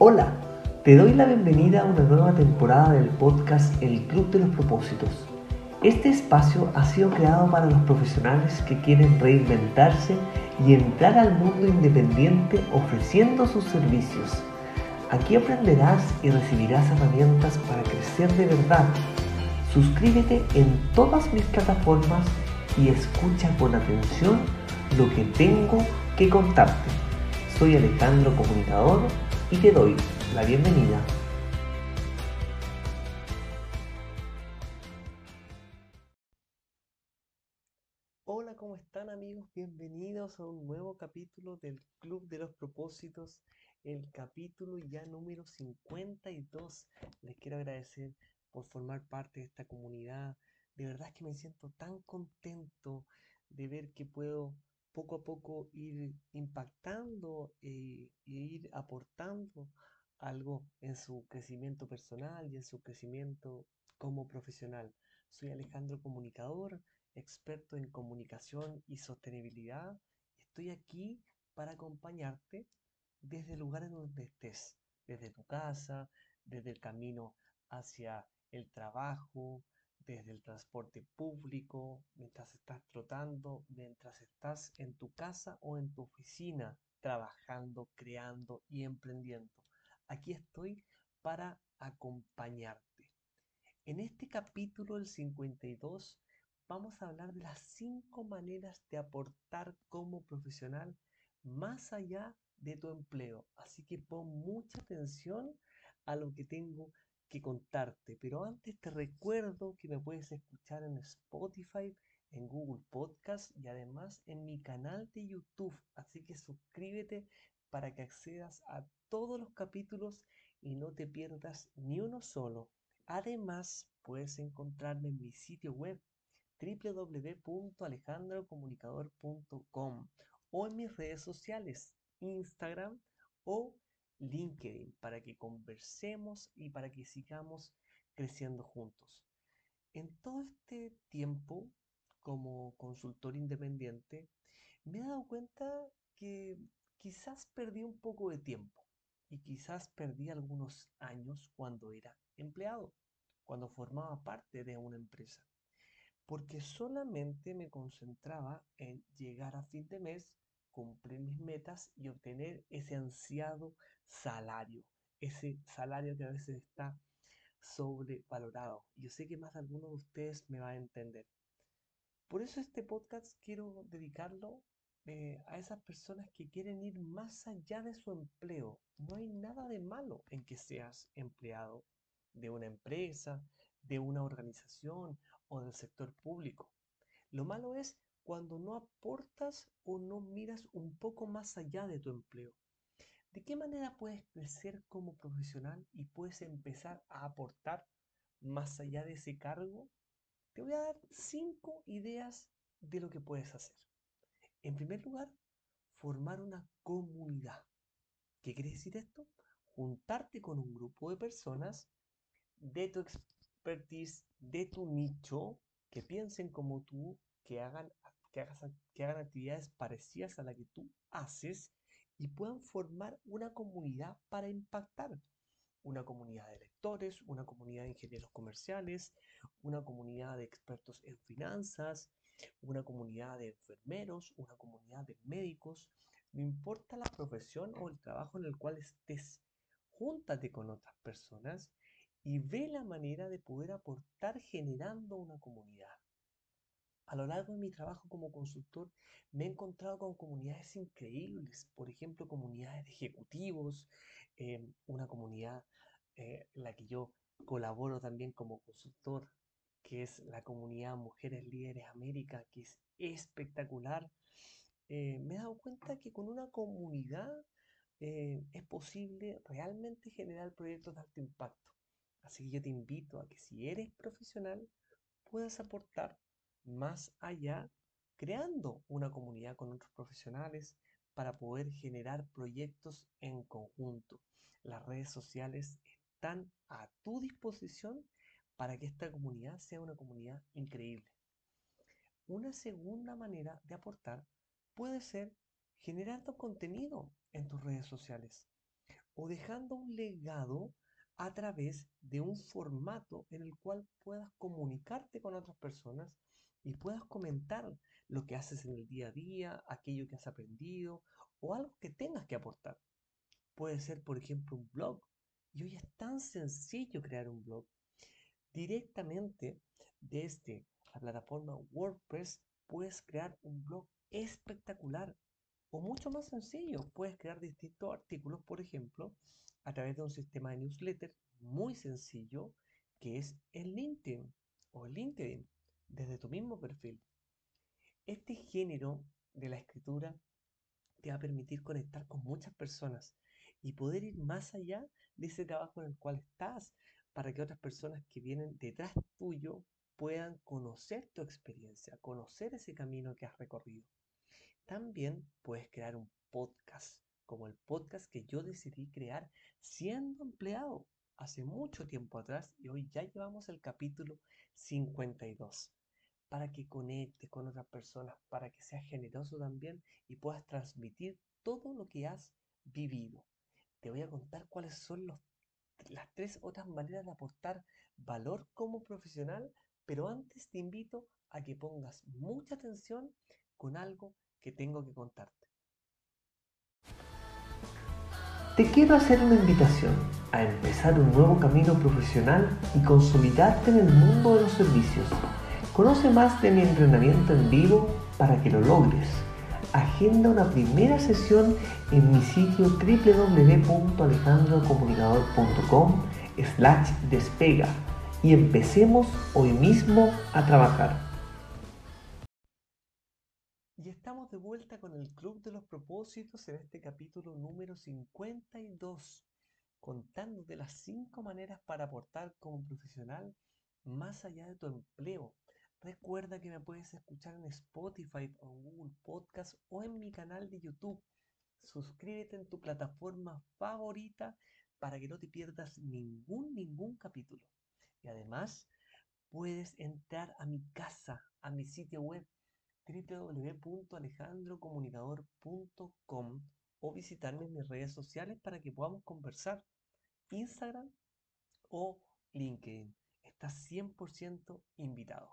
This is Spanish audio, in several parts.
Hola, te doy la bienvenida a una nueva temporada del podcast El Club de los Propósitos. Este espacio ha sido creado para los profesionales que quieren reinventarse y entrar al mundo independiente ofreciendo sus servicios. Aquí aprenderás y recibirás herramientas para crecer de verdad. Suscríbete en todas mis plataformas y escucha con atención lo que tengo que contarte. Soy Alejandro Comunicador y te doy la bienvenida. Hola, ¿cómo están amigos? Bienvenidos a un nuevo capítulo del Club de los Propósitos, el capítulo ya número 52. Les quiero agradecer por formar parte de esta comunidad. De verdad que me siento tan contento de ver que puedo poco a poco ir impactando e, ir aportando algo en su crecimiento personal y en su crecimiento como profesional. Soy Alejandro Comunicador, experto en comunicación y sostenibilidad. Estoy aquí para acompañarte desde el lugar en donde estés, desde tu casa, desde el camino hacia el trabajo, desde el transporte público, mientras estás mientras estás en tu casa o en tu oficina, trabajando, creando y emprendiendo. Aquí estoy para acompañarte. En este capítulo, el 52, vamos a hablar de las cinco maneras de aportar como profesional más allá de tu empleo. Así que pon mucha atención a lo que tengo que contarte. Pero antes te recuerdo que me puedes escuchar en Spotify, en Google Podcast y además en mi canal de YouTube. Así que suscríbete para que accedas a todos los capítulos y no te pierdas ni uno solo. Además, puedes encontrarme en mi sitio web www.alejandrocomunicador.com o en mis redes sociales, Instagram o LinkedIn para que conversemos y para que sigamos creciendo juntos. En todo este tiempo, como consultor independiente, me he dado cuenta que quizás perdí un poco de tiempo y quizás perdí algunos años cuando era empleado, cuando formaba parte de una empresa, porque solamente me concentraba en llegar a fin de mes, cumplir mis metas y obtener ese ansiado salario, ese salario que a veces está sobrevalorado. Yo sé que más de alguno de ustedes me va a entender. Por eso este podcast quiero dedicarlo eh, a esas personas que quieren ir más allá de su empleo. No hay nada de malo en que seas empleado de una empresa, de una organización o del sector público. Lo malo es cuando no aportas o no miras un poco más allá de tu empleo. ¿De qué manera puedes crecer como profesional y puedes empezar a aportar más allá de ese cargo? Te voy a dar cinco ideas de lo que puedes hacer. En primer lugar, formar una comunidad. ¿Qué quiere decir esto? Juntarte con un grupo de personas de tu expertise, de tu nicho, que piensen como tú, que hagan, que, hagan actividades parecidas a la que tú haces y puedan formar una comunidad para impactar. Una comunidad de lectores, una comunidad de ingenieros comerciales, una comunidad de expertos en finanzas, una comunidad de enfermeros, una comunidad de médicos. No importa la profesión o el trabajo en el cual estés, júntate con otras personas y ve la manera de poder aportar generando una comunidad. A lo largo de mi trabajo como consultor me he encontrado con comunidades increíbles, por ejemplo, comunidades de ejecutivos, em, una comunidad eh, en la que yo colaboro también como consultor, que es la comunidad Mujeres Líderes América, que es espectacular. Eh, me he dado cuenta que con una comunidad eh, es posible realmente generar proyectos de alto impacto. Así que yo te invito a que si eres profesional puedas aportar más allá creando una comunidad con otros profesionales para poder generar proyectos en conjunto. Las redes sociales están a tu disposición para que esta comunidad sea una comunidad increíble. Una segunda manera de aportar puede ser generando contenido en tus redes sociales. o dejando un legado a través de un formato en el cual puedas comunicarte con otras personas y puedas comentar lo que haces en el día a día, aquello que has aprendido o algo que tengas que aportar. Puede ser, por ejemplo, un blog. Y hoy es tan sencillo crear un blog. Directamente desde la plataforma WordPress puedes crear un blog espectacular o mucho más sencillo. Puedes crear distintos artículos, por ejemplo, a través de un sistema de newsletter muy sencillo que es el LinkedIn o LinkedIn desde tu mismo perfil. Este género de la escritura te va a permitir conectar con muchas personas y poder ir más allá de ese trabajo en el cual estás para que otras personas que vienen detrás tuyo puedan conocer tu experiencia, conocer ese camino que has recorrido. También puedes crear un podcast, como el podcast que yo decidí crear siendo empleado hace mucho tiempo atrás y hoy ya llevamos el capítulo 52 para que conectes con otras personas, para que seas generoso también y puedas transmitir todo lo que has vivido. Te voy a contar cuáles son las tres otras maneras de aportar valor como profesional, pero antes te invito a que pongas mucha atención con algo que tengo que contarte. Te quiero hacer una invitación a empezar un nuevo camino profesional y consolidarte en el mundo de los servicios Conoce más de mi entrenamiento en vivo para que lo logres. Agenda una primera sesión en mi sitio www.alejandrocomunicador.com slash despega y empecemos hoy mismo a trabajar. De vuelta con el Club de los Propósitos en este capítulo número 52, contándote las 5 maneras para aportar como profesional más allá de tu empleo Recuerda que me puedes escuchar en Spotify o en Google Podcast o en mi canal de YouTube. Suscríbete en tu plataforma favorita para que no te pierdas ningún, ningún capítulo. Y además puedes entrar a mi casa, a mi sitio web www.alejandrocomunicador.com o visitarme en mis redes sociales para que podamos conversar. Instagram o LinkedIn. Estás 100% invitado.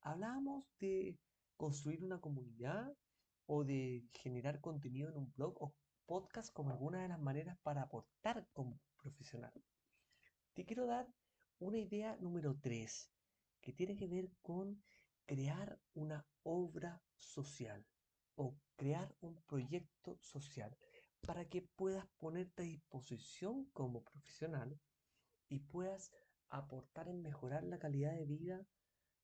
Hablábamos de construir una comunidad o de generar contenido en un blog o podcast como alguna de las maneras para aportar como profesional. Te quiero dar una idea número 3 que tiene que ver con crear una obra social o crear un proyecto social para que puedas ponerte a disposición como profesional y puedas aportar en mejorar la calidad de vida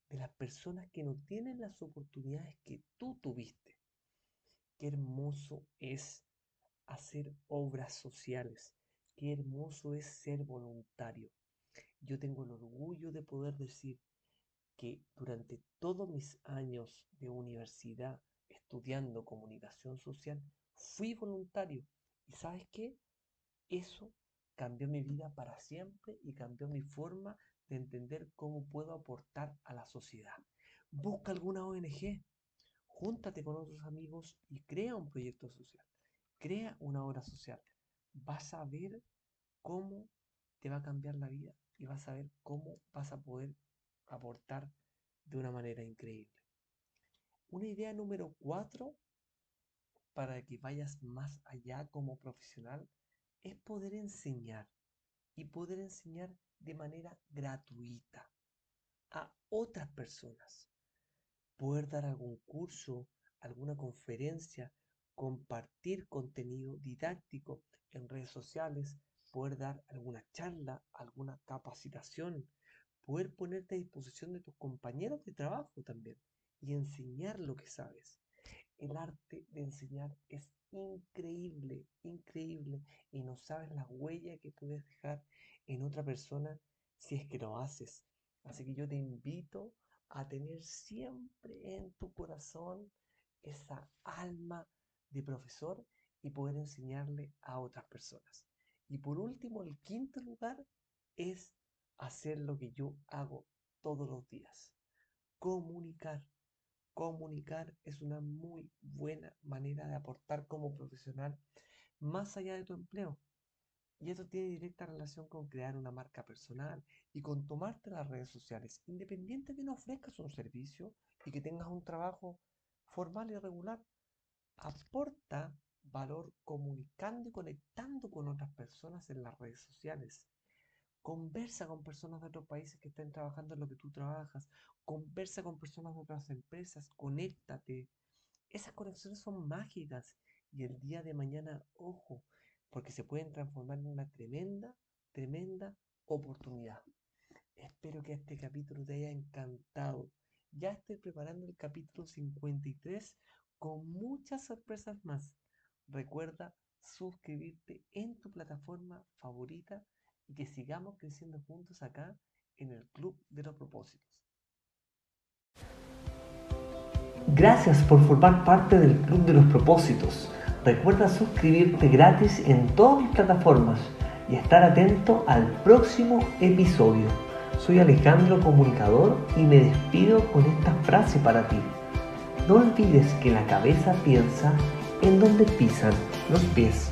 de las personas que no tienen las oportunidades que tú tuviste. Qué hermoso es hacer obras sociales. Qué hermoso es ser voluntario. Yo tengo el orgullo de poder decir que durante todos mis años de universidad estudiando comunicación social, fui voluntario. ¿Y sabes qué? Eso cambió mi vida para siempre y cambió mi forma de entender cómo puedo aportar a la sociedad. Busca alguna ONG, júntate con otros amigos y crea un proyecto social. Crea una obra social. Vas a ver cómo te va a cambiar la vida y vas a ver cómo vas a poder aportar de una manera increíble. Una idea número cuatro para que vayas más allá como profesional es poder enseñar y poder enseñar de manera gratuita a otras personas. Poder dar algún curso, alguna conferencia, compartir contenido didáctico en redes sociales, poder dar alguna charla, alguna capacitación, poder ponerte a disposición de tus compañeros de trabajo también y enseñar lo que sabes. El arte de enseñar es increíble, increíble y no sabes la huella que puedes dejar en otra persona si es que lo haces. Así que yo te invito a tener siempre en tu corazón esa alma de profesor y poder enseñarle a otras personas. Y por último, el quinto lugar es hacer lo que yo hago todos los días. Comunicar. Comunicar es una muy buena manera de aportar como profesional más allá de tu empleo. Y esto tiene directa relación con crear una marca personal y con tomarte las redes sociales, independiente de que no ofrezcas un servicio y que tengas un trabajo formal y regular. Aporta valor comunicando y conectando con otras personas en las redes sociales. Conversa con personas de otros países que estén trabajando en lo que tú trabajas. Conversa con personas de otras empresas. Conéctate. Esas conexiones son mágicas. Y el día de mañana, ojo, porque se pueden transformar en una tremenda, tremenda oportunidad. Espero que este capítulo te haya encantado. Ya estoy preparando el capítulo 53 con muchas sorpresas más. Recuerda suscribirte en tu plataforma favorita y que sigamos creciendo juntos acá en el Club de los Propósitos. Gracias por formar parte del Club de los Propósitos. Recuerda suscribirte gratis en todas mis plataformas y estar atento al próximo episodio. Soy Alejandro Comunicador y me despido con esta frase para ti. No olvides que la cabeza piensa en donde pisan los pies.